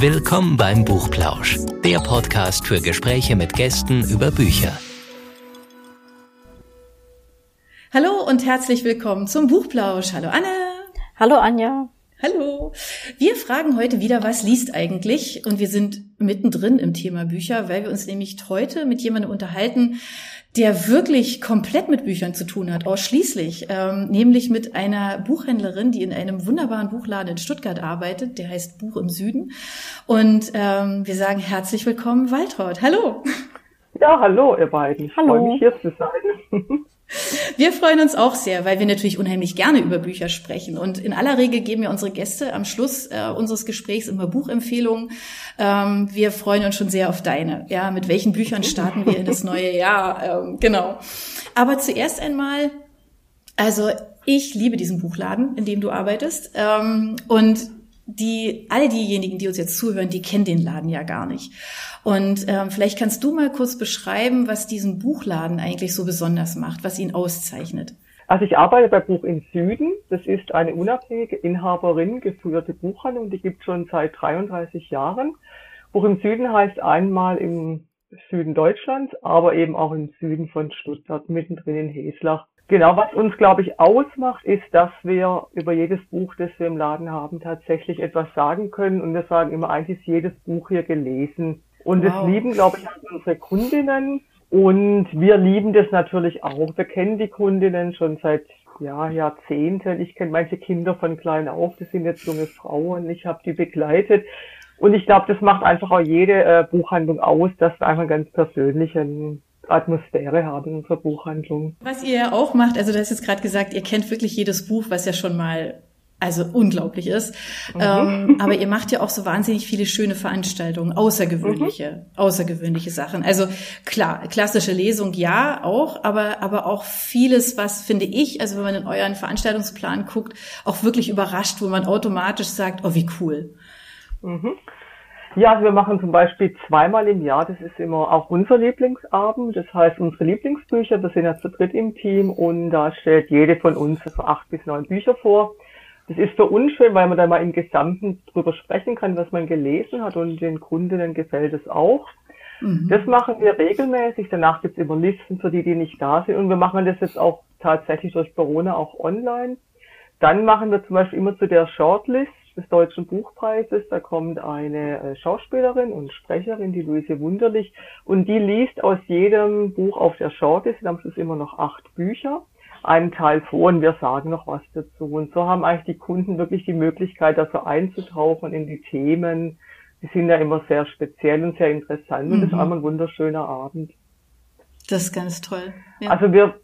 Willkommen beim Buchplausch, der Podcast für Gespräche mit Gästen über Bücher. Hallo und herzlich willkommen zum Buchplausch. Hallo Anne. Hallo Anja. Hallo. Wir fragen heute wieder, was liest eigentlich? Und wir sind mittendrin im Thema Bücher, weil wir uns nämlich heute mit jemandem unterhalten, der wirklich komplett mit Büchern zu tun hat, ausschließlich, ähm, nämlich mit einer Buchhändlerin, die in einem wunderbaren Buchladen in Stuttgart arbeitet, der heißt Buch im Süden. Und ähm, wir sagen herzlich willkommen, Waltraud. Hallo. Ja, hallo, ihr beiden. Hallo. Ich freue mich hier zu sein. Wir freuen uns auch sehr, weil wir natürlich unheimlich gerne über Bücher sprechen. Und in aller Regel geben wir unsere Gäste am Schluss äh, unseres Gesprächs immer Buchempfehlungen. Ähm, wir freuen uns schon sehr auf deine. Ja, mit welchen Büchern starten wir in das neue Jahr? Ähm, genau. Aber zuerst einmal, also ich liebe diesen Buchladen, in dem du arbeitest. Ähm, und die, all diejenigen, die uns jetzt zuhören, die kennen den Laden ja gar nicht. Und ähm, vielleicht kannst du mal kurz beschreiben, was diesen Buchladen eigentlich so besonders macht, was ihn auszeichnet. Also ich arbeite bei Buch im Süden. Das ist eine unabhängige Inhaberin geführte Buchhandlung, die gibt schon seit 33 Jahren. Buch im Süden heißt einmal im Süden Deutschlands, aber eben auch im Süden von Stuttgart, mittendrin in Heslach. Genau, was uns, glaube ich, ausmacht, ist, dass wir über jedes Buch, das wir im Laden haben, tatsächlich etwas sagen können. Und wir sagen immer, eigentlich ist jedes Buch hier gelesen. Und wow. das lieben, glaube ich, unsere Kundinnen. Und wir lieben das natürlich auch. Wir kennen die Kundinnen schon seit ja, Jahrzehnten. Ich kenne manche Kinder von klein auf. Das sind jetzt junge Frauen. Ich habe die begleitet. Und ich glaube, das macht einfach auch jede äh, Buchhandlung aus, dass wir einfach ganz persönlichen Atmosphäre haben in unserer Buchhandlung. Was ihr ja auch macht, also du hast jetzt gerade gesagt, ihr kennt wirklich jedes Buch, was ja schon mal also unglaublich ist. Mhm. Ähm, aber ihr macht ja auch so wahnsinnig viele schöne Veranstaltungen, außergewöhnliche, mhm. außergewöhnliche Sachen. Also klar, klassische Lesung ja auch, aber aber auch vieles, was finde ich, also wenn man in euren Veranstaltungsplan guckt, auch wirklich überrascht, wo man automatisch sagt, oh wie cool. Mhm. Ja, also wir machen zum Beispiel zweimal im Jahr, das ist immer auch unser Lieblingsabend, das heißt unsere Lieblingsbücher, wir sind ja zu dritt im Team und da stellt jede von uns so acht bis neun Bücher vor. Das ist für uns schön, weil man da mal im Gesamten drüber sprechen kann, was man gelesen hat und den Kundinnen gefällt es auch. Mhm. Das machen wir regelmäßig, danach gibt's immer Listen für die, die nicht da sind und wir machen das jetzt auch tatsächlich durch Corona auch online. Dann machen wir zum Beispiel immer zu der Shortlist des Deutschen Buchpreises. Da kommt eine äh, Schauspielerin und Sprecherin, die Luise Wunderlich, und die liest aus jedem Buch auf der Shortlist, am Schluss immer noch acht Bücher, einen Teil vor und wir sagen noch was dazu. Und so haben eigentlich die Kunden wirklich die Möglichkeit, da so einzutauchen in die Themen. Die sind ja immer sehr speziell und sehr interessant mhm. und das ist einmal ein wunderschöner Abend. Das ist ganz toll. Ja. Also wir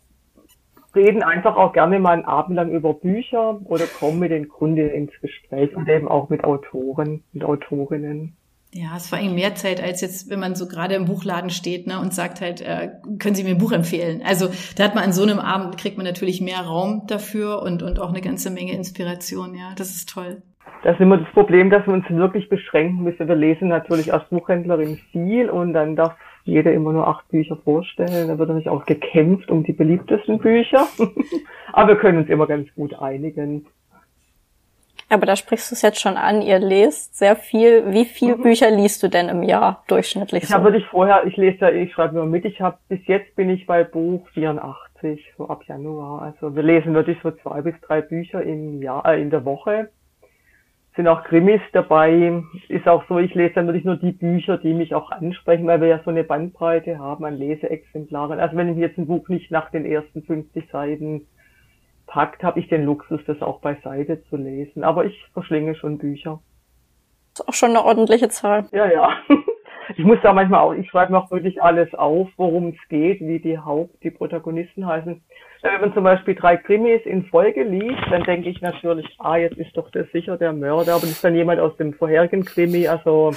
reden einfach auch gerne mal einen Abend lang über Bücher oder kommen mit den Kunden ins Gespräch und eben auch mit Autoren und Autorinnen. Ja, es war eigentlich mehr Zeit als jetzt, wenn man so gerade im Buchladen steht ne, und sagt halt, äh, können Sie mir ein Buch empfehlen? Also da hat man an so einem Abend, kriegt man natürlich mehr Raum dafür und, und auch eine ganze Menge Inspiration. Ja, das ist toll. Das ist immer das Problem, dass wir uns wirklich beschränken müssen. Wir lesen natürlich als Buchhändlerin viel und dann darf jeder immer nur acht Bücher vorstellen. Da wird natürlich auch gekämpft um die beliebtesten Bücher. Aber wir können uns immer ganz gut einigen. Aber da sprichst du es jetzt schon an, ihr lest sehr viel. Wie viele mhm. Bücher liest du denn im Jahr durchschnittlich? Ich so? habe wirklich vorher, ich lese ja, ich schreibe nur mit, ich habe bis jetzt bin ich bei Buch 84, so ab Januar. Also wir lesen wirklich so zwei bis drei Bücher im Jahr, äh, in der Woche sind auch Krimis dabei. Ist auch so, ich lese dann wirklich nur die Bücher, die mich auch ansprechen, weil wir ja so eine Bandbreite haben an Leseexemplaren. Also wenn ich jetzt ein Buch nicht nach den ersten 50 Seiten packt, habe ich den Luxus, das auch beiseite zu lesen. Aber ich verschlinge schon Bücher. Das ist auch schon eine ordentliche Zahl. Ja, ja. Ich muss da manchmal auch, ich schreibe noch wirklich alles auf, worum es geht, wie die Haupt, die Protagonisten heißen. Wenn man zum Beispiel drei Krimis in Folge liest, dann denke ich natürlich, ah, jetzt ist doch das sicher der Mörder, aber das ist dann jemand aus dem vorherigen Krimi, also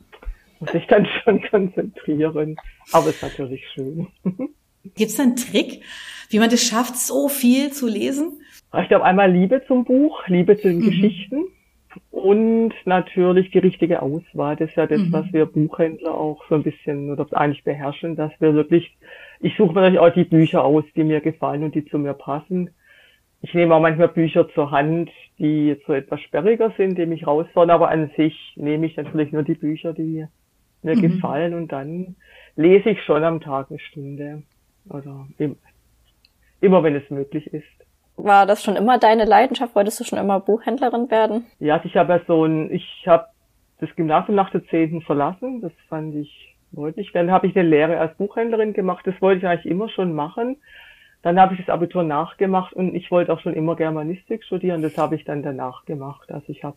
muss ich dann schon konzentrieren. Aber ist natürlich schön. Gibt es einen Trick, wie man das schafft, so viel zu lesen? Ich glaube einmal Liebe zum Buch, Liebe zu den mhm. Geschichten und natürlich die richtige Auswahl. Das ist ja das, mhm. was wir Buchhändler auch so ein bisschen oder eigentlich beherrschen, dass wir wirklich, ich suche mir natürlich auch die Bücher aus, die mir gefallen und die zu mir passen. ich nehme auch manchmal Bücher zur Hand, die jetzt so etwas sperriger sind, die mich rausfordern, aber an sich nehme ich natürlich nur die Bücher, die mir mhm. gefallen und dann lese ich schon am Tag eine Stunde oder immer wenn es möglich ist. War das schon immer deine Leidenschaft? Wolltest du schon immer Buchhändlerin werden? Ja, also ich habe ja so ein, ich habe das Gymnasium nach der zehnten verlassen. Das fand ich, wollte ich. Dann habe ich eine Lehre als Buchhändlerin gemacht. Das wollte ich eigentlich immer schon machen. Dann habe ich das Abitur nachgemacht und ich wollte auch schon immer Germanistik studieren. Das habe ich dann danach gemacht. Also ich habe,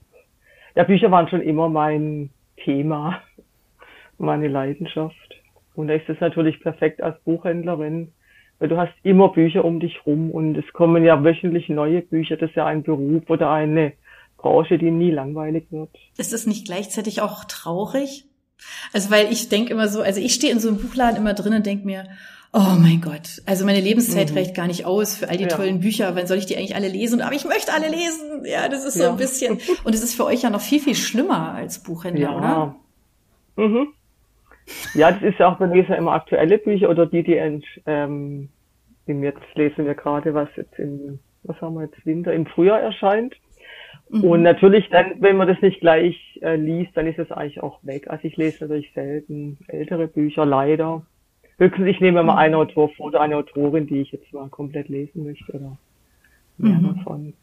ja, Bücher waren schon immer mein Thema, meine Leidenschaft. Und da ist es natürlich perfekt als Buchhändlerin, weil du hast immer Bücher um dich rum und es kommen ja wöchentlich neue Bücher. Das ist ja ein Beruf oder eine Branche, die nie langweilig wird. Ist es nicht gleichzeitig auch traurig? Also weil ich denke immer so, also ich stehe in so einem Buchladen immer drin und denke mir, oh mein Gott, also meine Lebenszeit mhm. reicht gar nicht aus für all die ja. tollen Bücher. Wann soll ich die eigentlich alle lesen? Aber ich möchte alle lesen. Ja, das ist so ja. ein bisschen. Und es ist für euch ja noch viel, viel schlimmer als Buchhändler, ja. oder? Mhm. Ja, das ist ja auch bei mir immer aktuelle Bücher oder die, die ähm, jetzt lesen wir gerade, was jetzt im, was haben wir jetzt, Winter, im Frühjahr erscheint. Mhm. Und natürlich dann, wenn man das nicht gleich äh, liest, dann ist es eigentlich auch weg. Also ich lese natürlich selten ältere Bücher, leider. Höchstens ich nehme mal einen Autor vor oder eine Autorin, die ich jetzt mal komplett lesen möchte oder mehr mhm. davon.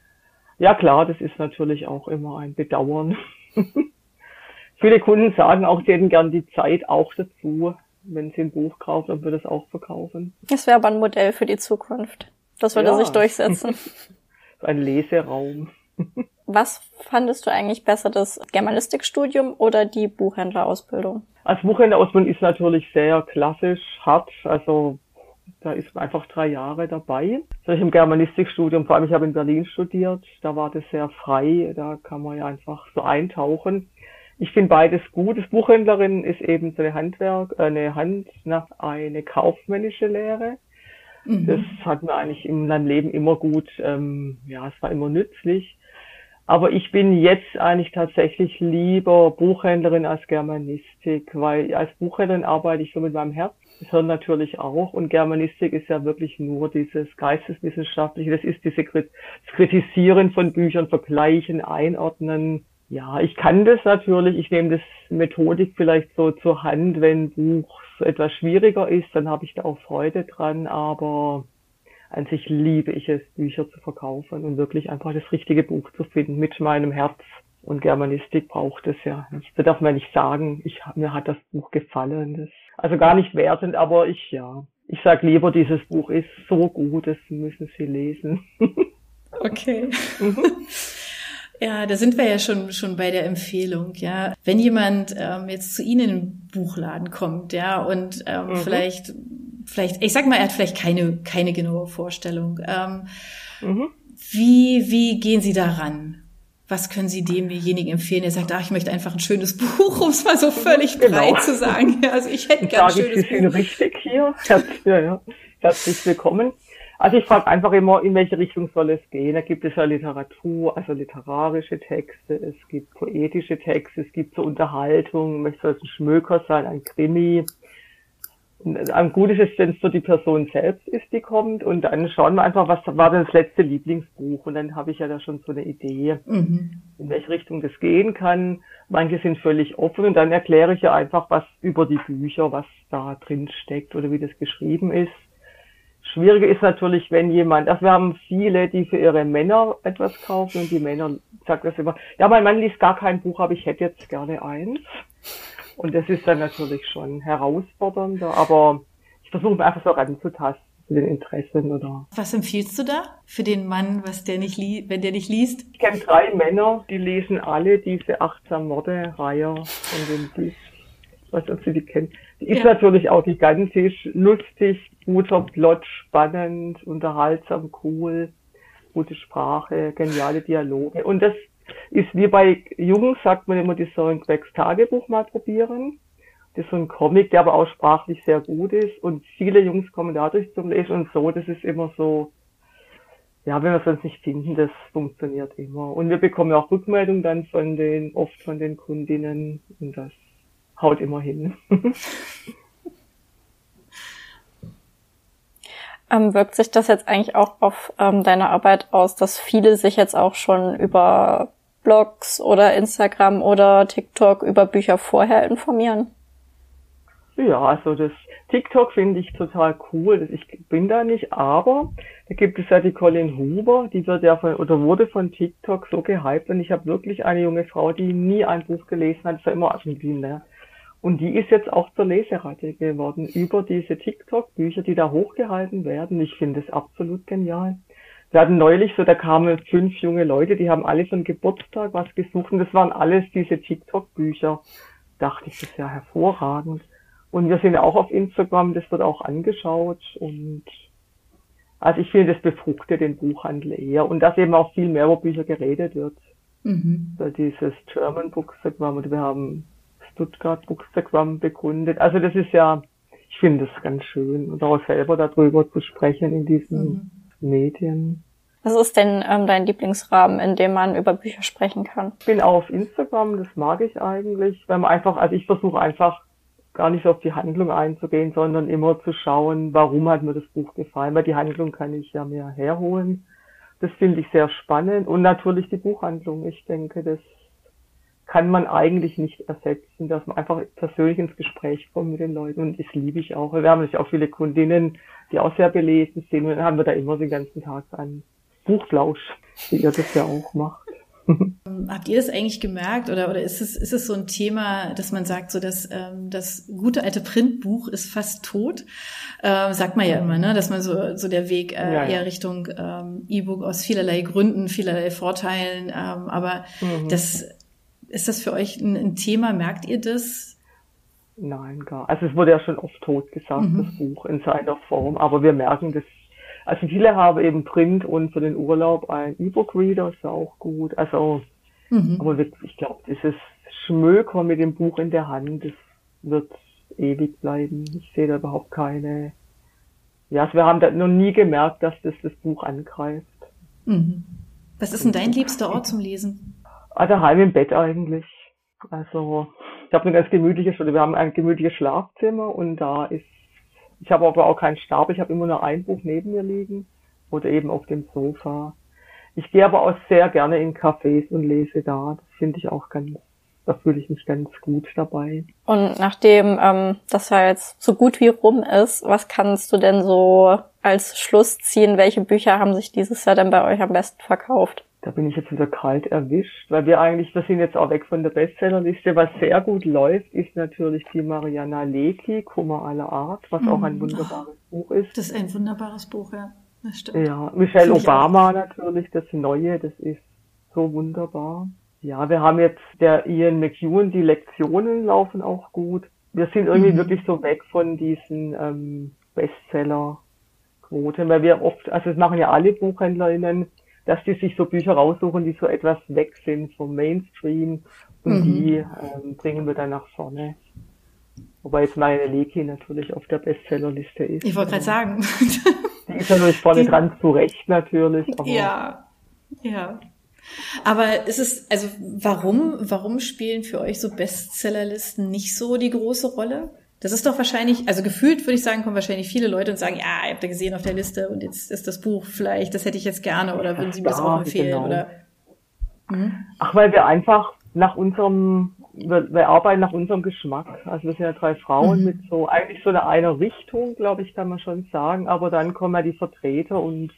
Ja klar, das ist natürlich auch immer ein Bedauern. Viele Kunden sagen auch, sie hätten gern die Zeit auch dazu, wenn sie ein Buch kaufen, ob wir das auch verkaufen. Das wäre aber ein Modell für die Zukunft. Das würde ja. sich durchsetzen. ein Leseraum. Was fandest du eigentlich besser, das Germanistikstudium oder die Buchhändlerausbildung? Als Buchhändlerausbildung ist natürlich sehr klassisch, hart. Also da ist man einfach drei Jahre dabei. Also im Germanistikstudium, vor allem ich habe in Berlin studiert, da war das sehr frei, da kann man ja einfach so eintauchen. Ich finde beides gut. Das Buchhändlerin ist eben so eine Handwerk, eine Hand nach eine kaufmännische Lehre. Mhm. Das hat mir eigentlich in meinem Leben immer gut, ähm, ja, es war immer nützlich. Aber ich bin jetzt eigentlich tatsächlich lieber Buchhändlerin als Germanistik, weil als Buchhändlerin arbeite ich so mit meinem Herz. Das Hirn natürlich auch. Und Germanistik ist ja wirklich nur dieses Geisteswissenschaftliche. Das ist diese das Kritisieren von Büchern, Vergleichen, Einordnen, ja, ich kann das natürlich. Ich nehme das Methodik vielleicht so zur Hand, wenn Buch etwas schwieriger ist, dann habe ich da auch Freude dran, aber an sich liebe ich es, Bücher zu verkaufen und wirklich einfach das richtige Buch zu finden mit meinem Herz. Und Germanistik braucht es ja nicht. Da darf man nicht sagen, ich, mir hat das Buch gefallen. Das, also gar nicht wertend, aber ich, ja. Ich sag lieber, dieses Buch ist so gut, das müssen Sie lesen. okay. Mhm. Ja, da sind wir ja schon schon bei der Empfehlung. Ja, wenn jemand ähm, jetzt zu Ihnen in den Buchladen kommt, ja, und ähm, mhm. vielleicht vielleicht ich sag mal, er hat vielleicht keine keine genaue Vorstellung. Ähm, mhm. Wie wie gehen Sie daran? Was können Sie demjenigen empfehlen, der sagt, ach, ich möchte einfach ein schönes Buch, um es mal so völlig genau. breit zu sagen. Also ich hätte gerne ein schönes ich Buch. richtig hier. Herzlich, ja, ja. Herzlich willkommen. Also ich frage einfach immer, in welche Richtung soll es gehen. Da gibt es ja Literatur, also literarische Texte, es gibt poetische Texte, es gibt so Unterhaltung, möchte es ein Schmöker sein, ein Krimi. Gutes ist, wenn es so die Person selbst ist, die kommt. Und dann schauen wir einfach, was war denn das letzte Lieblingsbuch. Und dann habe ich ja da schon so eine Idee, mhm. in welche Richtung das gehen kann. Manche sind völlig offen und dann erkläre ich ja einfach was über die Bücher, was da drin steckt oder wie das geschrieben ist. Schwierige ist natürlich, wenn jemand, also wir haben viele, die für ihre Männer etwas kaufen und die Männer sagen das immer, ja, mein Mann liest gar kein Buch, aber ich hätte jetzt gerne eins. Und das ist dann natürlich schon herausfordernder, aber ich versuche einfach so ranzutasten zu den Interessen oder. Was empfiehlst du da für den Mann, was der nicht li wenn der nicht liest? Ich kenne drei Männer, die lesen alle diese achtsam Morde Reihe von. Ich weiß nicht, ob Sie die kennen. Die ist ja. natürlich auch gigantisch, lustig, guter Plot, spannend, unterhaltsam, cool, gute Sprache, geniale Dialoge. Und das ist wie bei Jungs, sagt man immer, die sollen Quecks Tagebuch mal probieren. Das ist so ein Comic, der aber auch sprachlich sehr gut ist. Und viele Jungs kommen dadurch zum Lesen und so. Das ist immer so, ja, wenn wir es uns nicht finden, das funktioniert immer. Und wir bekommen ja auch Rückmeldungen dann von den, oft von den Kundinnen und das haut immer hin. Ähm, wirkt sich das jetzt eigentlich auch auf ähm, deine Arbeit aus, dass viele sich jetzt auch schon über Blogs oder Instagram oder TikTok über Bücher vorher informieren? Ja, also das TikTok finde ich total cool. Ich bin da nicht, aber da gibt es ja die Colin Huber, die wird ja von oder wurde von TikTok so gehypt und ich habe wirklich eine junge Frau, die nie ein Buch gelesen hat, ist ja immer Argentin, ne? Und die ist jetzt auch zur Leseratte geworden über diese TikTok-Bücher, die da hochgehalten werden. Ich finde es absolut genial. Wir hatten neulich so, da kamen fünf junge Leute, die haben alle von Geburtstag was gesucht und das waren alles diese TikTok-Bücher. Dachte ich, das ist ja hervorragend. Und wir sind ja auch auf Instagram, das wird auch angeschaut und also ich finde, das befruchtet den Buchhandel eher und dass eben auch viel mehr über Bücher geredet wird. Mhm. Dieses German Bookstagram und wir haben Stuttgart Bookstagram begründet. Also das ist ja, ich finde es ganz schön und auch selber darüber zu sprechen in diesen mhm. Medien. Was ist denn ähm, dein Lieblingsrahmen, in dem man über Bücher sprechen kann? Ich bin auf Instagram, das mag ich eigentlich, weil man einfach, also ich versuche einfach gar nicht auf die Handlung einzugehen, sondern immer zu schauen, warum hat mir das Buch gefallen, weil die Handlung kann ich ja mehr herholen. Das finde ich sehr spannend und natürlich die Buchhandlung. Ich denke, das kann man eigentlich nicht ersetzen, dass man einfach persönlich ins Gespräch kommt mit den Leuten und das liebe ich auch. Wir haben natürlich auch viele Kundinnen, die auch sehr belesen sind und dann haben wir da immer den ganzen Tag einen Buchflausch, wie ihr das ja auch macht. Habt ihr das eigentlich gemerkt oder, oder ist, es, ist es so ein Thema, dass man sagt, so dass ähm, das gute alte Printbuch ist fast tot? Ähm, sagt man ja immer, ne? dass man so, so der Weg äh, ja, ja. eher Richtung ähm, E-Book aus vielerlei Gründen, vielerlei Vorteilen, ähm, aber mhm. das ist das für euch ein, ein, Thema? Merkt ihr das? Nein, gar. Also es wurde ja schon oft tot gesagt, mhm. das Buch in seiner Form, aber wir merken das. Also viele haben eben Print und für den Urlaub ein E-Book-Reader, ist ja auch gut. Also, mhm. aber ich glaube, dieses Schmöker mit dem Buch in der Hand, das wird ewig bleiben. Ich sehe da überhaupt keine. Ja, also wir haben da noch nie gemerkt, dass das das Buch angreift. Mhm. Was ist denn dein liebster Ort zum Lesen? Ah, daheim im Bett eigentlich. Also ich habe eine ganz gemütliche Stunde. Wir haben ein gemütliches Schlafzimmer und da ist, ich habe aber auch keinen Stab, ich habe immer nur ein Buch neben mir liegen oder eben auf dem Sofa. Ich gehe aber auch sehr gerne in Cafés und lese da. Das finde ich auch ganz, da fühle ich mich ganz gut dabei. Und nachdem ähm, das ja jetzt so gut wie rum ist, was kannst du denn so als Schluss ziehen? Welche Bücher haben sich dieses Jahr denn bei euch am besten verkauft? Da bin ich jetzt wieder kalt erwischt, weil wir eigentlich, wir sind jetzt auch weg von der Bestsellerliste. Was sehr gut läuft, ist natürlich die Mariana Lecki, Kummer aller Art, was mhm. auch ein mhm. wunderbares oh, Buch ist. Das ist ein wunderbares Buch, ja. Das stimmt. Ja, Michelle Obama natürlich, das Neue, das ist so wunderbar. Ja, wir haben jetzt der Ian McEwan, die Lektionen laufen auch gut. Wir sind irgendwie mhm. wirklich so weg von diesen ähm, Bestseller-Quoten, weil wir oft, also das machen ja alle BuchhändlerInnen, dass die sich so Bücher raussuchen, die so etwas weg sind vom Mainstream und mhm. die ähm, bringen wir dann nach vorne. Wobei jetzt meine Leki natürlich auf der Bestsellerliste ist. Ich wollte gerade sagen. Die ist natürlich vorne die, dran, zu Recht natürlich. ja, ja. Aber ist es, also warum, warum spielen für euch so Bestsellerlisten nicht so die große Rolle? Das ist doch wahrscheinlich, also gefühlt würde ich sagen, kommen wahrscheinlich viele Leute und sagen, ja, ihr habt ja gesehen auf der Liste und jetzt ist das Buch vielleicht, das hätte ich jetzt gerne oder würden Sie mir das auch empfehlen genau. oder? Mhm. Ach, weil wir einfach nach unserem, wir, wir, arbeiten nach unserem Geschmack. Also wir sind ja drei Frauen mhm. mit so, eigentlich so eine, eine Richtung, glaube ich, kann man schon sagen, aber dann kommen ja die Vertreter und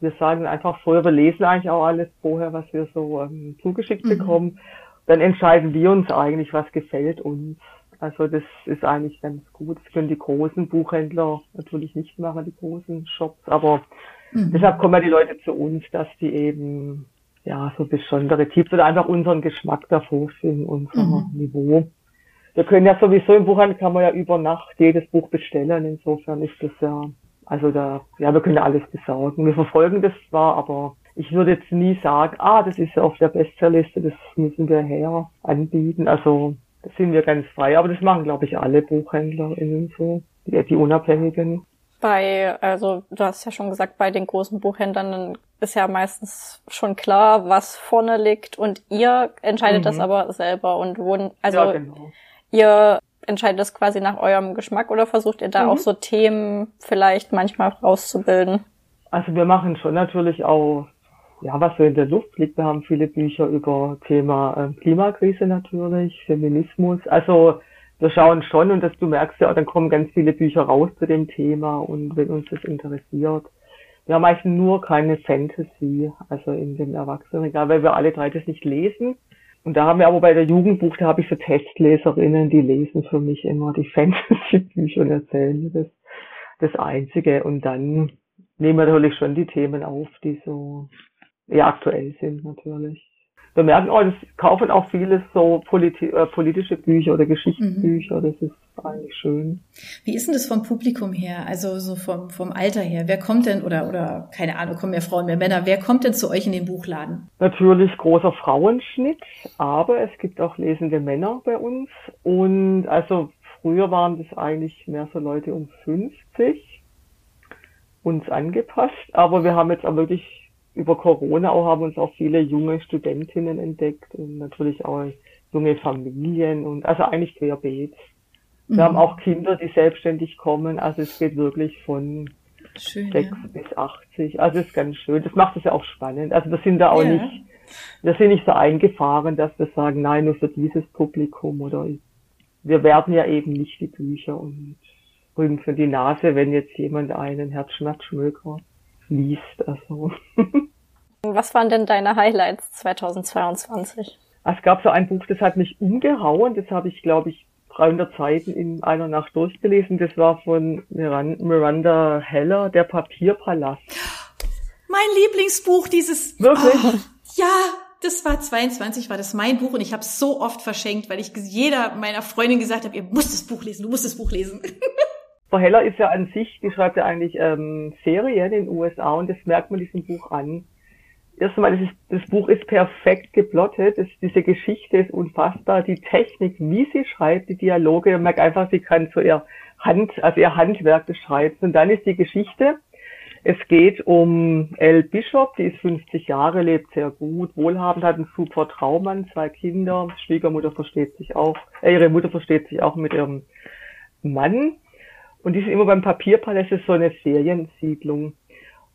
wir sagen einfach vorher, wir lesen eigentlich auch alles vorher, was wir so ähm, zugeschickt mhm. bekommen. Dann entscheiden wir uns eigentlich, was gefällt uns. Also das ist eigentlich ganz gut. Das können die großen Buchhändler natürlich nicht machen, die großen Shops. Aber mhm. deshalb kommen ja die Leute zu uns, dass die eben ja so besondere Tipps oder einfach unseren Geschmack davor finden, unser mhm. Niveau. Wir können ja sowieso im Buchhandel kann man ja über Nacht jedes Buch bestellen. Insofern ist das ja, also da, ja, wir können ja alles besorgen. Wir verfolgen das zwar, aber ich würde jetzt nie sagen, ah, das ist ja auf der Bestsellerliste, das müssen wir her anbieten. Also da sind wir ganz frei. Aber das machen, glaube ich, alle BuchhändlerInnen so, die, die Unabhängigen. Bei, also du hast ja schon gesagt, bei den großen Buchhändlern ist ja meistens schon klar, was vorne liegt und ihr entscheidet mhm. das aber selber und wo, also ja, genau. ihr entscheidet das quasi nach eurem Geschmack oder versucht ihr da mhm. auch so Themen vielleicht manchmal rauszubilden? Also wir machen schon natürlich auch, ja, was so in der Luft liegt. Wir haben viele Bücher über Thema äh, Klimakrise natürlich, Feminismus. Also wir schauen schon und dass du merkst ja, dann kommen ganz viele Bücher raus zu dem Thema und wenn uns das interessiert. Wir haben eigentlich nur keine Fantasy, also in dem Erwachsenenregal, weil wir alle drei das nicht lesen. Und da haben wir aber bei der Jugendbuch, da habe ich so Testleserinnen, die lesen für mich immer die Fantasy-Bücher und erzählen mir das, das Einzige. Und dann nehmen wir natürlich schon die Themen auf, die so ja, aktuell sind natürlich wir merken auch, das kaufen auch viele so politi äh, politische Bücher oder Geschichtsbücher. Mhm. Das ist eigentlich schön. Wie ist denn das vom Publikum her? Also so vom, vom Alter her? Wer kommt denn, oder, oder keine Ahnung, kommen mehr Frauen, mehr Männer, wer kommt denn zu euch in den Buchladen? Natürlich großer Frauenschnitt, aber es gibt auch lesende Männer bei uns. Und also früher waren das eigentlich mehr so Leute um 50 uns angepasst, aber wir haben jetzt auch wirklich über Corona auch haben uns auch viele junge Studentinnen entdeckt und natürlich auch junge Familien und also eigentlich querbeet. Wir mhm. haben auch Kinder, die selbstständig kommen, also es geht wirklich von schön, 6 ja. bis 80. Also es ist ganz schön. Das macht es ja auch spannend. Also wir sind da auch ja. nicht, wir sind nicht so eingefahren, dass wir sagen, nein, nur für dieses Publikum oder wir werden ja eben nicht die Bücher und rümpfen die Nase, wenn jetzt jemand einen Herzschmerzschmöker liest. Also. Was waren denn deine Highlights 2022? Es gab so ein Buch, das hat mich umgehauen. Das habe ich, glaube ich, 300 Seiten in einer Nacht durchgelesen. Das war von Miranda Heller, Der Papierpalast. Mein Lieblingsbuch, dieses. Wirklich? Oh, ja, das war 22, war das mein Buch und ich habe es so oft verschenkt, weil ich jeder meiner Freundin gesagt habe, ihr müsst das Buch lesen, du musst das Buch lesen. Frau Heller ist ja an sich, die schreibt ja eigentlich ähm, Serien in den USA und das merkt man diesem Buch an. Erstmal, das, ist, das Buch ist perfekt geplottet, das, diese Geschichte ist unfassbar, die Technik, wie sie schreibt, die Dialoge, man merkt einfach, sie kann so ihr Hand, also ihr Handwerk des Schreibens. Und dann ist die Geschichte, es geht um Elle Bishop, die ist 50 Jahre, lebt sehr gut, wohlhabend, hat einen super Traummann, zwei Kinder, Schwiegermutter versteht sich auch, äh, ihre Mutter versteht sich auch mit ihrem Mann und die ist immer beim Papierpalast, ist so eine Feriensiedlung.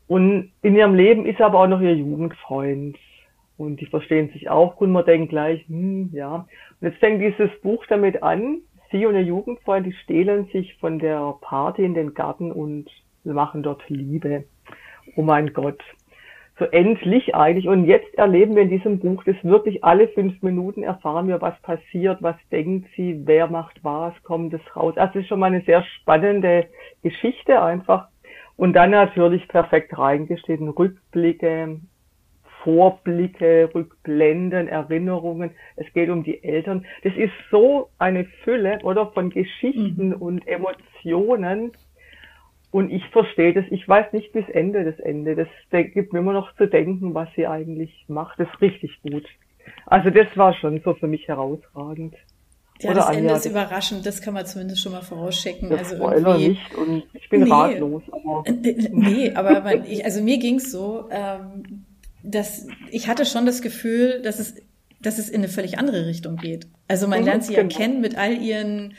Und in ihrem Leben ist aber auch noch ihr Jugendfreund. Und die verstehen sich auch und man denkt gleich, hm, ja. Und jetzt fängt dieses Buch damit an, sie und ihr Jugendfreund, die stehlen sich von der Party in den Garten und machen dort Liebe. Oh mein Gott so endlich eigentlich. Und jetzt erleben wir in diesem Buch, dass wirklich alle fünf Minuten erfahren wir, was passiert, was denkt sie, wer macht was, kommt es raus. Also es ist schon mal eine sehr spannende Geschichte einfach. Und dann natürlich perfekt reingeschnitten, Rückblicke, Vorblicke, Rückblenden, Erinnerungen. Es geht um die Eltern. Das ist so eine Fülle, oder, von Geschichten mhm. und Emotionen und ich verstehe das, ich weiß nicht bis Ende das Ende. Das gibt mir immer noch zu denken, was sie eigentlich macht. Das ist richtig gut. Also das war schon so für mich herausragend. Ja, Oder das Ende ist überraschend, das kann man zumindest schon mal vorausschicken. Das also irgendwie, nicht und ich bin nee, ratlos. Aber. Äh, nee, aber man, ich, also mir ging's so, ähm, dass ich hatte schon das Gefühl, dass es, dass es in eine völlig andere Richtung geht. Also man mhm, lernt sie ja genau. kennen mit all ihren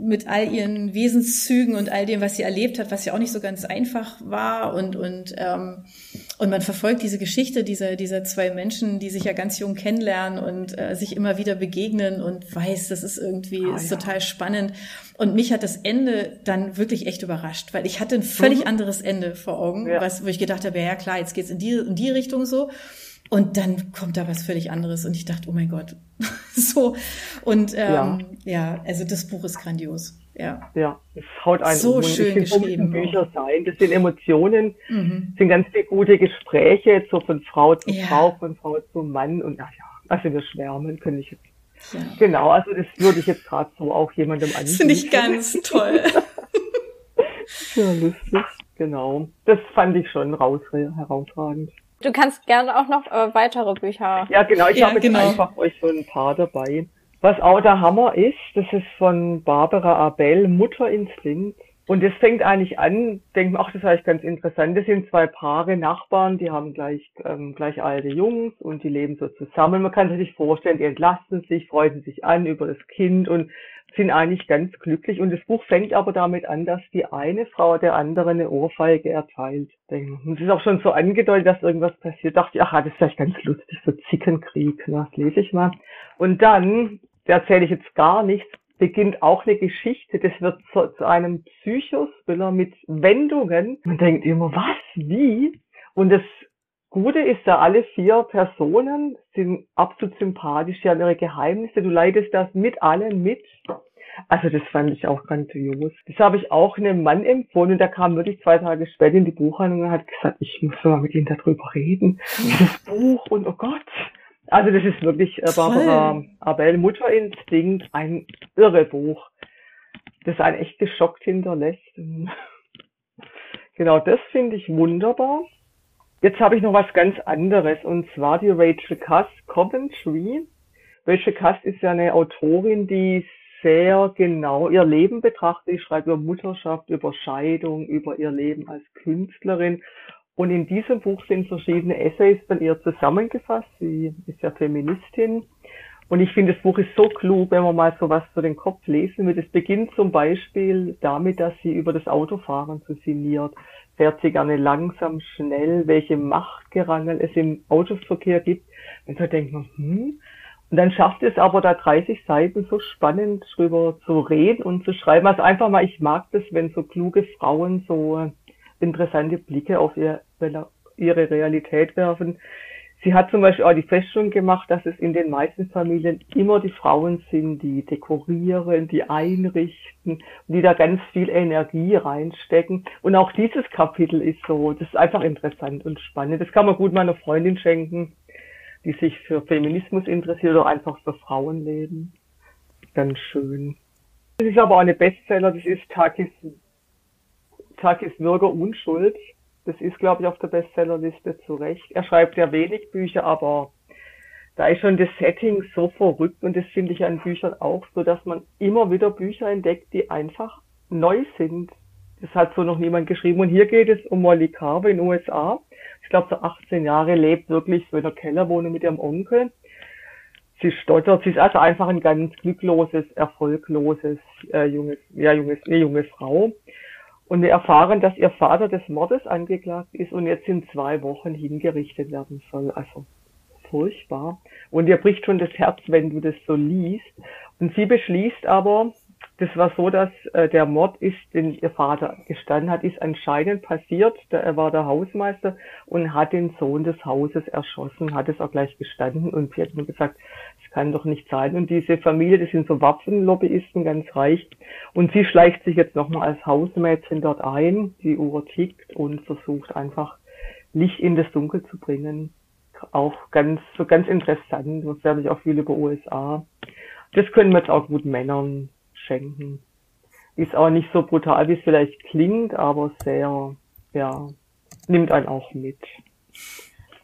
mit all ihren Wesenszügen und all dem, was sie erlebt hat, was ja auch nicht so ganz einfach war und und ähm, und man verfolgt diese Geschichte dieser dieser zwei Menschen, die sich ja ganz jung kennenlernen und äh, sich immer wieder begegnen und weiß, das ist irgendwie ah, ist ja. total spannend und mich hat das Ende dann wirklich echt überrascht, weil ich hatte ein völlig mhm. anderes Ende vor Augen, ja. was wo ich gedacht habe, ja klar, jetzt geht's in die in die Richtung so und dann kommt da was völlig anderes und ich dachte, oh mein Gott, so. Und ähm, ja. ja. also das Buch ist grandios. Ja, ja es haut einen so um. schön geschrieben. Bücher sein. Das sind Emotionen, mhm. sind ganz viele gute Gespräche, so von Frau zu ja. Frau, von Frau zu Mann und ach ja, also wir schwärmen, können ich jetzt. Ja. Genau, also das würde ich jetzt gerade so auch jemandem anbieten. Das finde ich ganz toll. ja, lustig, genau. Das fand ich schon raus, herausragend. Du kannst gerne auch noch äh, weitere Bücher. Ja, genau. Ich ja, habe genau. jetzt einfach euch so ein paar dabei. Was auch der Hammer ist, das ist von Barbara Abel, Mutterinstinkt. Und das fängt eigentlich an, denkt man, ach, das ist eigentlich ganz interessant. Das sind zwei Paare, Nachbarn, die haben gleich, ähm, gleich alte Jungs und die leben so zusammen. Man kann sich vorstellen, die entlasten sich, freuen sich an über das Kind und sind eigentlich ganz glücklich. Und das Buch fängt aber damit an, dass die eine Frau der anderen eine Ohrfeige erteilt. Und es ist auch schon so angedeutet, dass irgendwas passiert. Da dachte ich, ach, das ist vielleicht ganz lustig, so Zickenkrieg. Na, das lese ich mal. Und dann, da erzähle ich jetzt gar nichts, beginnt auch eine Geschichte. Das wird zu, zu einem Psychosbiller mit Wendungen. Man denkt immer, was, wie? Und das Gute ist ja, alle vier Personen sind absolut sympathisch, sie haben ihre Geheimnisse, du leidest das mit allen mit. Also das fand ich auch grandios. Das habe ich auch einem Mann empfohlen und der kam wirklich zwei Tage später in die Buchhandlung und hat gesagt, ich muss mal mit ihm darüber reden. Das Buch und oh Gott. Also das ist wirklich äh, Barbara Abel, Mutterinstinkt, ein irre Buch, das einen echt geschockt hinterlässt. genau, das finde ich wunderbar. Jetzt habe ich noch was ganz anderes und zwar die Rachel Cuss Coventry. Rachel Cuss ist ja eine Autorin, die sehr genau ihr Leben betrachtet. Ich schreibe über Mutterschaft, über Scheidung, über ihr Leben als Künstlerin und in diesem Buch sind verschiedene Essays von ihr zusammengefasst. Sie ist ja Feministin. Und ich finde, das Buch ist so klug, wenn man mal so was für den Kopf lesen will. Es beginnt zum Beispiel damit, dass sie über das Autofahren so sinniert. Fährt sie gerne langsam, schnell, welche Machtgerangel es im Autoverkehr gibt. Und so denkt man, hm. Und dann schafft es aber da 30 Seiten so spannend drüber zu reden und zu schreiben. Also einfach mal, ich mag das, wenn so kluge Frauen so interessante Blicke auf ihr, ihre Realität werfen. Sie hat zum Beispiel auch die Feststellung gemacht, dass es in den meisten Familien immer die Frauen sind, die dekorieren, die einrichten, die da ganz viel Energie reinstecken. Und auch dieses Kapitel ist so, das ist einfach interessant und spannend. Das kann man gut meiner Freundin schenken, die sich für Feminismus interessiert oder einfach für Frauenleben. Ganz schön. Das ist aber auch eine Bestseller, das ist Takis Tag ist Bürger Unschuld. Das ist, glaube ich, auf der Bestsellerliste zu Recht. Er schreibt ja wenig Bücher, aber da ist schon das Setting so verrückt und das finde ich an Büchern auch so, dass man immer wieder Bücher entdeckt, die einfach neu sind. Das hat so noch niemand geschrieben. Und hier geht es um Molly Carver in den USA. Ich glaube, so 18 Jahre lebt wirklich so in der Kellerwohnung mit ihrem Onkel. Sie stottert, sie ist also einfach ein ganz glückloses, erfolgloses, äh, junges, ja, junges, eine junge Frau. Und wir erfahren, dass ihr Vater des Mordes angeklagt ist und jetzt in zwei Wochen hingerichtet werden soll. Also furchtbar. Und ihr bricht schon das Herz, wenn du das so liest. Und sie beschließt aber, das war so, dass äh, der Mord ist, den ihr Vater gestanden hat, ist anscheinend passiert. Der, er war der Hausmeister und hat den Sohn des Hauses erschossen, hat es auch gleich gestanden und sie hat nur gesagt, es kann doch nicht sein. Und diese Familie, das sind so Waffenlobbyisten, ganz reich. Und sie schleicht sich jetzt nochmal als Hausmädchen dort ein, die Uhr tickt und versucht einfach Licht in das Dunkel zu bringen. Auch ganz, so ganz interessant. Das werde ich auch viel über USA. Das können wir jetzt auch gut Männern schenken. Ist auch nicht so brutal, wie es vielleicht klingt, aber sehr, ja, nimmt einen auch mit.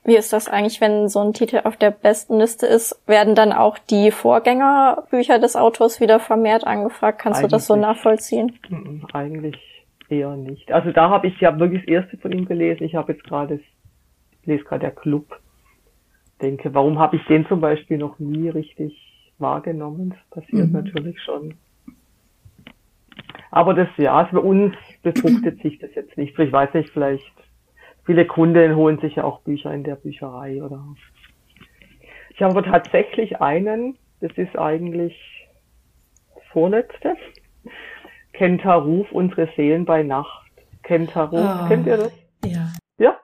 Wie ist das eigentlich, wenn so ein Titel auf der besten Liste ist? Werden dann auch die Vorgängerbücher des Autors wieder vermehrt angefragt? Kannst eigentlich, du das so nachvollziehen? Eigentlich eher nicht. Also da habe ich ja wirklich das erste von ihm gelesen. Ich habe jetzt gerade, lese gerade der Club. Denke, warum habe ich den zum Beispiel noch nie richtig wahrgenommen? Das passiert mhm. natürlich schon. Aber das, ja, also bei uns befruchtet sich das jetzt nicht. Ich weiß nicht, vielleicht viele Kunden holen sich ja auch Bücher in der Bücherei oder. Ich habe aber tatsächlich einen, das ist eigentlich das vorletzte. Kentaruf, unsere Seelen bei Nacht. Kentaruf, oh, kennt ihr das? Ja. Ja?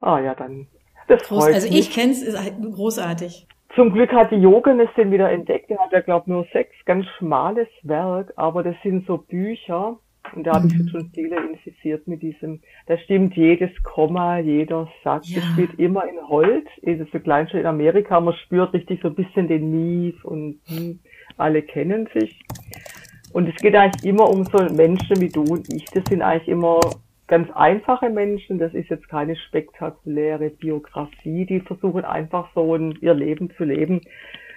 Ah ja, dann. Das Groß, freut also mich. ich kenne es, ist halt großartig. Zum Glück hat die Jogenes den wieder entdeckt. Der hat ja, glaube nur sechs, ganz schmales Werk, aber das sind so Bücher. Und da habe ich mhm. schon viele infiziert mit diesem, da stimmt jedes Komma, jeder Satz. Ja. Das steht immer in Holz. Es ist so Kleinstadt in Amerika. Man spürt richtig so ein bisschen den Mief und hm, alle kennen sich. Und es geht eigentlich immer um so Menschen wie du und ich. Das sind eigentlich immer ganz einfache Menschen, das ist jetzt keine spektakuläre Biografie, die versuchen einfach so ein, ihr Leben zu leben.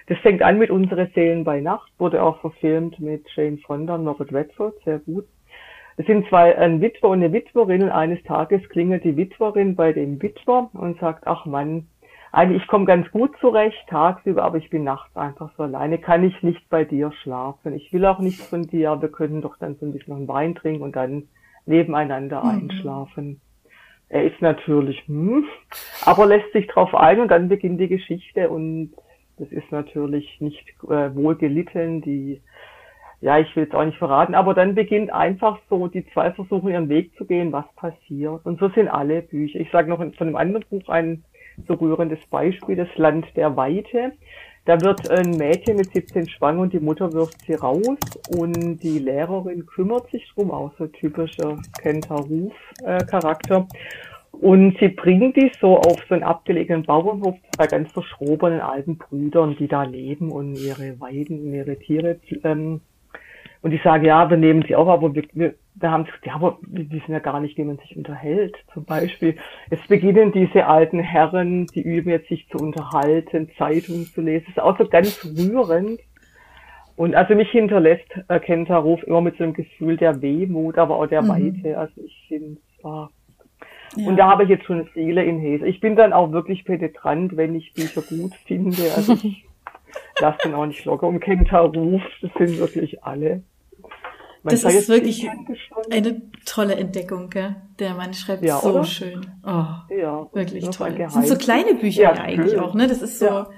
Das fängt an mit Unsere Seelen bei Nacht, wurde auch verfilmt mit Jane Fonda und Robert Redford, sehr gut. Es sind zwei, ein Witwer und eine Witwerin und eines Tages klingelt die Witwerin bei dem Witwer und sagt, ach Mann, eigentlich, ich komme ganz gut zurecht tagsüber, aber ich bin nachts einfach so alleine. Kann ich nicht bei dir schlafen? Ich will auch nichts von dir. Wir können doch dann so ein bisschen noch Wein trinken und dann nebeneinander mhm. einschlafen. Er ist natürlich, hm, aber lässt sich drauf ein und dann beginnt die Geschichte und das ist natürlich nicht äh, wohl gelitten. Die, ja, ich will jetzt auch nicht verraten, aber dann beginnt einfach so, die zwei versuchen ihren Weg zu gehen, was passiert. Und so sind alle Bücher. Ich sage noch von einem anderen Buch ein so rührendes Beispiel, das Land der Weite. Da wird ein Mädchen mit 17 schwanger und die Mutter wirft sie raus und die Lehrerin kümmert sich drum, auch so typischer Kenta-Ruf-Charakter. Und sie bringt die so auf so einen abgelegenen Bauernhof bei ganz verschrobenen alten Brüdern, die da leben und ihre Weiden, ihre Tiere ähm, und ich sage, ja, wir nehmen sie auch, aber wir, wir, wir haben ja, aber wir wissen ja gar nicht, wie man sich unterhält. Zum Beispiel, jetzt beginnen diese alten Herren, die üben jetzt sich zu unterhalten, Zeitungen zu lesen. Das ist auch so ganz rührend. Und also mich hinterlässt äh, Kenta Ruf immer mit so einem Gefühl der Wehmut, aber auch der mhm. Weite. Also ich finde es war. Ja. Und da habe ich jetzt schon viele in Hese. Ich bin dann auch wirklich penetrant, wenn ich Bücher gut finde. Also ich lasse den auch nicht locker. Und Kenta Ruf, das sind wirklich alle das ist wirklich eine tolle Entdeckung, gell? Der Mann schreibt ja, so oder? schön. Oh, ja, wirklich toll. Das sind so kleine Bücher ja, eigentlich schön. auch, ne? Das ist so. Ja.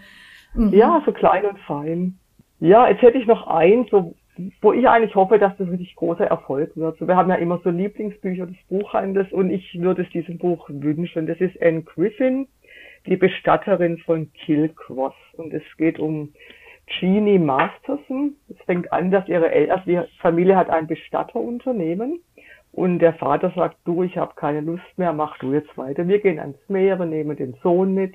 Mhm. ja, so klein und fein. Ja, jetzt hätte ich noch eins, so, wo ich eigentlich hoffe, dass das richtig großer Erfolg wird. So, wir haben ja immer so Lieblingsbücher des Buchhandels und ich würde es diesem Buch wünschen. Das ist Anne Griffin, die Bestatterin von Killcross. Und es geht um Jeannie Masterson. Es fängt an, dass ihre El also die Familie hat ein Bestatterunternehmen und der Vater sagt, du, ich habe keine Lust mehr, mach du jetzt weiter. Wir gehen ans Meer, wir nehmen den Sohn mit,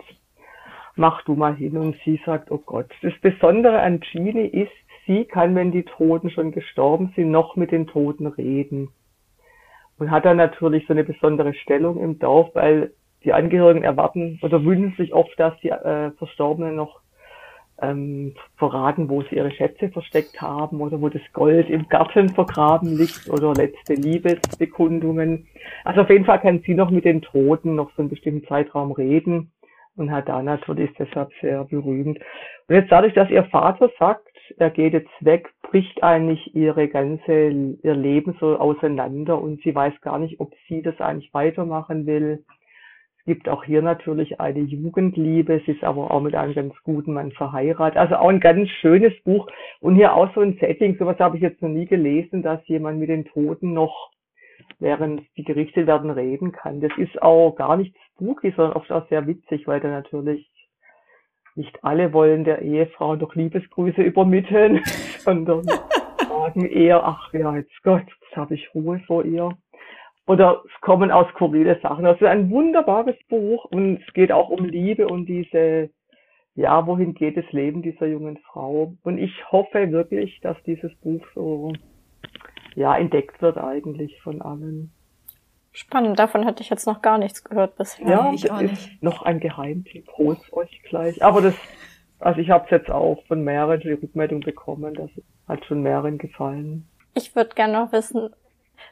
mach du mal hin. Und sie sagt, oh Gott, das Besondere an Jeannie ist, sie kann, wenn die Toten schon gestorben sind, noch mit den Toten reden. Und hat dann natürlich so eine besondere Stellung im Dorf, weil die Angehörigen erwarten oder wünschen sich oft, dass die äh, Verstorbenen noch ähm, verraten, wo sie ihre Schätze versteckt haben oder wo das Gold im Garten vergraben liegt oder letzte Liebesbekundungen. Also auf jeden Fall kann sie noch mit den Toten noch so einen bestimmten Zeitraum reden und hat da natürlich deshalb sehr berühmt. Und jetzt dadurch, dass ihr Vater sagt, er geht jetzt weg, bricht eigentlich ihre ganze, ihr Leben so auseinander und sie weiß gar nicht, ob sie das eigentlich weitermachen will gibt auch hier natürlich eine Jugendliebe. Sie ist aber auch mit einem ganz guten Mann verheiratet. Also auch ein ganz schönes Buch. Und hier auch so ein Setting. Sowas habe ich jetzt noch nie gelesen, dass jemand mit den Toten noch, während die Gerichte werden, reden kann. Das ist auch gar nicht spooky, sondern oft auch sehr witzig, weil da natürlich nicht alle wollen der Ehefrau noch Liebesgrüße übermitteln, sondern sagen eher, ach ja, jetzt Gott, jetzt habe ich Ruhe vor ihr oder es kommen aus skurrile Sachen. Also ein wunderbares Buch und es geht auch um Liebe und diese, ja, wohin geht das Leben dieser jungen Frau? Und ich hoffe wirklich, dass dieses Buch so, ja, entdeckt wird eigentlich von allen. Spannend, davon hatte ich jetzt noch gar nichts gehört bisher. Ja, ich auch nicht. noch ein Geheimtipp, holt's euch gleich. Aber das, also ich habe es jetzt auch von mehreren die Rückmeldung bekommen, das hat schon mehreren gefallen. Ich würde gerne noch wissen,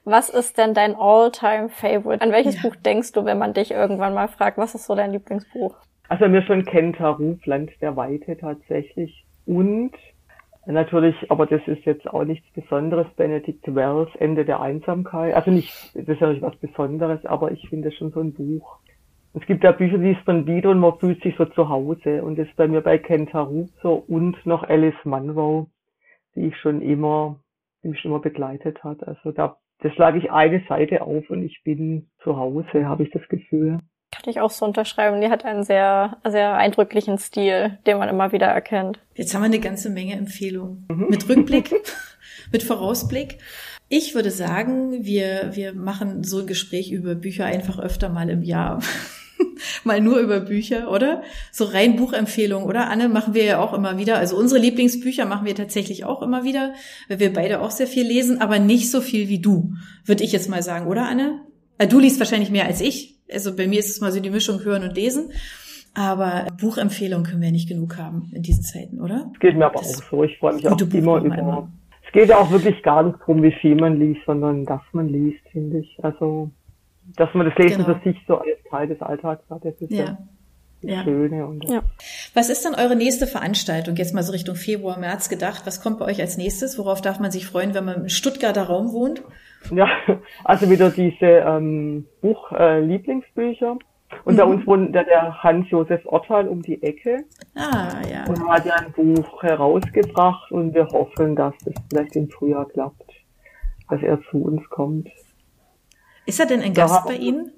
was ist denn dein All-Time Favorite? An welches ja. Buch denkst du, wenn man dich irgendwann mal fragt, was ist so dein Lieblingsbuch? Also mir schon Kenta Ruf, Land der Weite tatsächlich. Und natürlich, aber das ist jetzt auch nichts Besonderes, Benedict Wells, Ende der Einsamkeit. Also nicht, das ist ja nicht was Besonderes, aber ich finde schon so ein Buch. Es gibt ja Bücher, die ist man wieder und man fühlt sich so zu Hause. Und das ist bei mir bei Kenta Ruf so und noch Alice Munro, die ich schon immer, die mich schon immer begleitet hat. Also da das schlage ich eine Seite auf und ich bin zu Hause, habe ich das Gefühl. Kann ich auch so unterschreiben. Die hat einen sehr, sehr eindrücklichen Stil, den man immer wieder erkennt. Jetzt haben wir eine ganze Menge Empfehlungen. Mhm. Mit Rückblick, mit Vorausblick. Ich würde sagen, wir, wir machen so ein Gespräch über Bücher einfach öfter mal im Jahr. mal nur über Bücher, oder? So rein Buchempfehlungen, oder? Anne machen wir ja auch immer wieder. Also unsere Lieblingsbücher machen wir tatsächlich auch immer wieder, weil wir beide auch sehr viel lesen, aber nicht so viel wie du, würde ich jetzt mal sagen, oder Anne? Äh, du liest wahrscheinlich mehr als ich. Also bei mir ist es mal so die Mischung hören und lesen. Aber Buchempfehlungen können wir nicht genug haben in diesen Zeiten, oder? Es geht mir aber das auch so. Ich freue mich auch immer über es geht ja auch wirklich gar nicht darum, wie viel man liest, sondern dass man liest, finde ich. Also, dass man das Lesen Genau. für sich so als Teil des Alltags hat, das ist ja, Ja. das Ja. Schöne. Und Ja. Was ist dann eure nächste Veranstaltung? Jetzt mal so Richtung Februar, März gedacht. Was kommt bei euch als nächstes? Worauf darf man sich freuen, wenn man im Stuttgarter Raum wohnt? Ja, also wieder diese ähm, Buch äh, Lieblingsbücher. Und bei uns wohnt der, der Hans-Josef Ortal um die Ecke Ah, ja. und hat ja ein Buch herausgebracht und wir hoffen, dass es vielleicht im Frühjahr klappt, dass er zu uns kommt. Ist er denn ein. Gast bei Ihnen?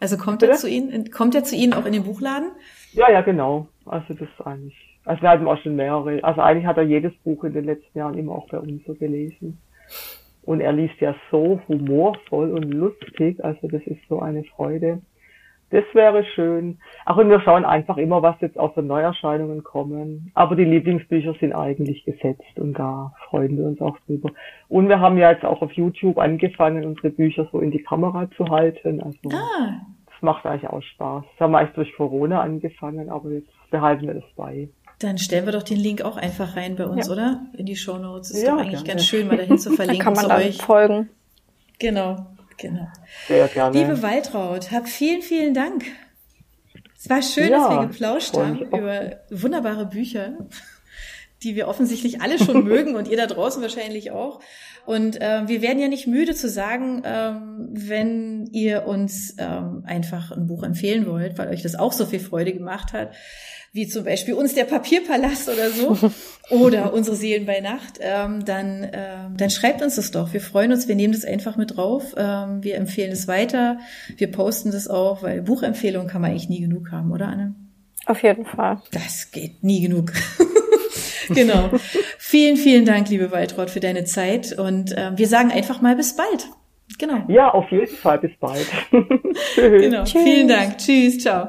Also kommt er Bitte? zu Ihnen, kommt er zu Ihnen auch in den Buchladen? Ja, ja, genau. Also das ist eigentlich, also wir hatten auch schon mehrere. Also eigentlich hat er jedes Buch in den letzten Jahren immer auch bei uns so gelesen. Und er liest ja so humorvoll und lustig, also das ist so eine Freude. Das wäre schön. Ach, und wir schauen einfach immer, was jetzt auch für Neuerscheinungen kommen. Aber die Lieblingsbücher sind eigentlich gesetzt und da freuen wir uns auch drüber. Und wir haben ja jetzt auch auf YouTube angefangen, unsere Bücher so in die Kamera zu halten. Also Ah, das macht eigentlich auch Spaß. Das haben wir eigentlich durch Corona angefangen, aber jetzt behalten wir das bei. dann stellen wir doch den Link auch einfach rein bei uns, Ja. oder? In die Shownotes. Ist Ja, doch eigentlich gerne. ganz schön, mal dahin zu Da verlinken kann man zu euch. folgen. Genau, genau. Sehr gerne. Liebe Waltraud, hab vielen, vielen Dank. Es war schön, Ja, dass wir geplauscht haben über wunderbare Bücher, die wir offensichtlich alle schon mögen und ihr da draußen wahrscheinlich auch. Und äh, wir werden ja nicht müde zu sagen, ähm, wenn ihr uns ähm, einfach ein Buch empfehlen wollt, weil euch das auch so viel Freude gemacht hat, wie zum Beispiel uns der Papierpalast oder so, oder unsere Seelen bei Nacht, ähm, dann, ähm, dann schreibt uns das doch. Wir freuen uns, wir nehmen das einfach mit drauf, ähm, wir empfehlen es weiter, wir posten das auch, weil Buchempfehlungen kann man eigentlich nie genug haben, oder Anne? Auf jeden Fall. Das geht nie genug. genau. Vielen, vielen Dank, liebe Waltraud, für deine Zeit und ähm, wir sagen einfach mal bis bald. Genau. Ja, auf jeden Fall. Bis bald. Tschüss. Genau. Tschüss. Vielen Dank. Tschüss. Ciao.